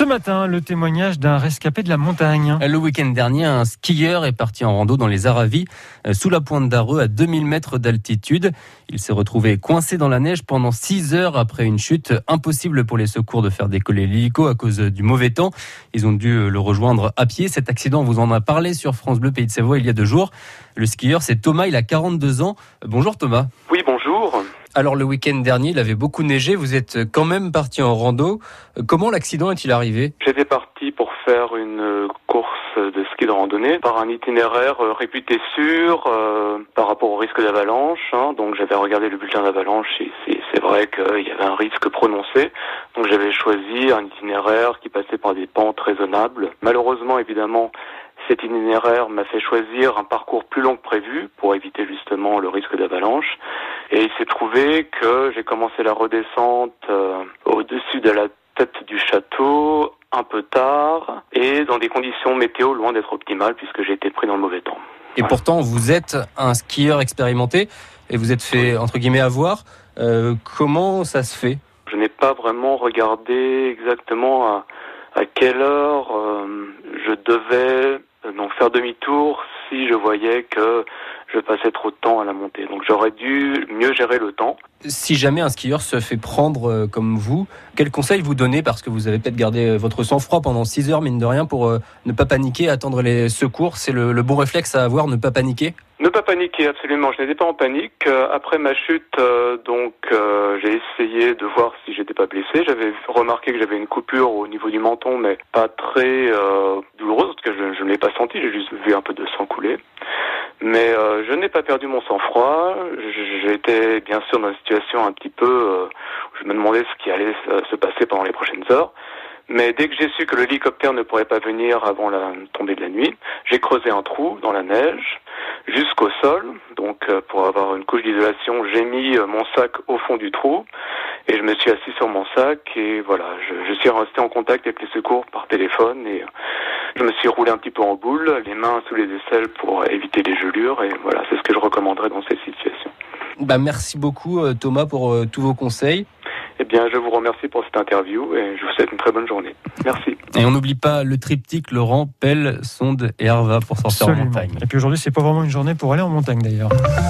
Ce matin, le témoignage d'un rescapé de la montagne. Le week-end dernier, un skieur est parti en rando dans les Aravis, euh, sous la pointe d'Areux, à 2000 mètres d'altitude. Il s'est retrouvé coincé dans la neige pendant 6 heures après une chute. Impossible pour les secours de faire décoller l'hélico à cause du mauvais temps. Ils ont dû le rejoindre à pied. Cet accident, on vous en a parlé sur France Bleu Pays de Savoie il y a deux jours. Le skieur, c'est Thomas, il a 42 ans. Bonjour Thomas. Oui, bonjour. Alors le week-end dernier, il avait beaucoup neigé, vous êtes quand même parti en rando. Comment l'accident est-il arrivé? J'étais parti pour faire une course de ski de randonnée par un itinéraire euh, réputé sûr euh, par rapport au risque d'avalanche. Hein. Donc j'avais regardé le bulletin d'avalanche et c'est vrai qu'il y avait un risque prononcé. Donc j'avais choisi un itinéraire qui passait par des pentes raisonnables. Malheureusement, évidemment, cet itinéraire m'a fait choisir un parcours plus long que prévu pour éviter justement le risque d'avalanche. Et il s'est trouvé que j'ai commencé la redescente euh, au-dessus de la tête du château un peu tard et dans des conditions météo loin d'être optimales puisque j'ai été pris dans le mauvais temps. Et pourtant, vous êtes un skieur expérimenté et vous êtes fait entre guillemets avoir. Euh, comment ça se fait? Je n'ai pas vraiment regardé exactement à, à quelle heure euh, je devais donc faire demi-tour si je voyais que je passais trop de temps à la montée. Donc j'aurais dû mieux gérer le temps. Si jamais un skieur se fait prendre euh, comme vous, quel conseil vous donnez? Parce que vous avez peut-être gardé euh, votre sang-froid pendant 6 heures, mine de rien, pour euh, ne pas paniquer, attendre les secours. C'est le, le, bon réflexe à avoir, ne pas paniquer? Ne pas paniquer, absolument. Je n'étais pas en panique. Après ma chute, donc j'ai essayé de voir si j'étais pas blessé. J'avais remarqué que j'avais une coupure au niveau du menton, mais pas très douloureuse, parce que je, je ne l'ai pas senti. J'ai juste vu un peu de sang couler. Mais euh, je n'ai pas perdu mon sang-froid. J'étais bien sûr dans une situation un petit peu euh, où je me demandais ce qui allait se passer pendant les prochaines heures. Mais dès que j'ai su que l'hélicoptère ne pourrait pas venir avant la tombée de la nuit, j'ai creusé un trou dans la neige jusqu'au sol. Donc euh, pour avoir une couche d'isolation, j'ai mis euh, mon sac au fond du trou et je me suis assis sur mon sac et voilà, je, je suis resté en contact avec les secours par téléphone et je me suis roulé un petit peu en boule, les mains sous les aisselles pour éviter les gelures et voilà, c'est ce que je recommanderais dans cette situation. Bah merci beaucoup euh, Thomas pour tous vos conseils. Eh bien, je vous remercie pour cette interview et je vous souhaite une très bonne journée. Merci. Et on n'oublie pas le triptyque Laurent, Pelle, Sonde et Arva pour sortir en montagne. Et puis aujourd'hui, c'est pas vraiment une journée pour aller en montagne d'ailleurs.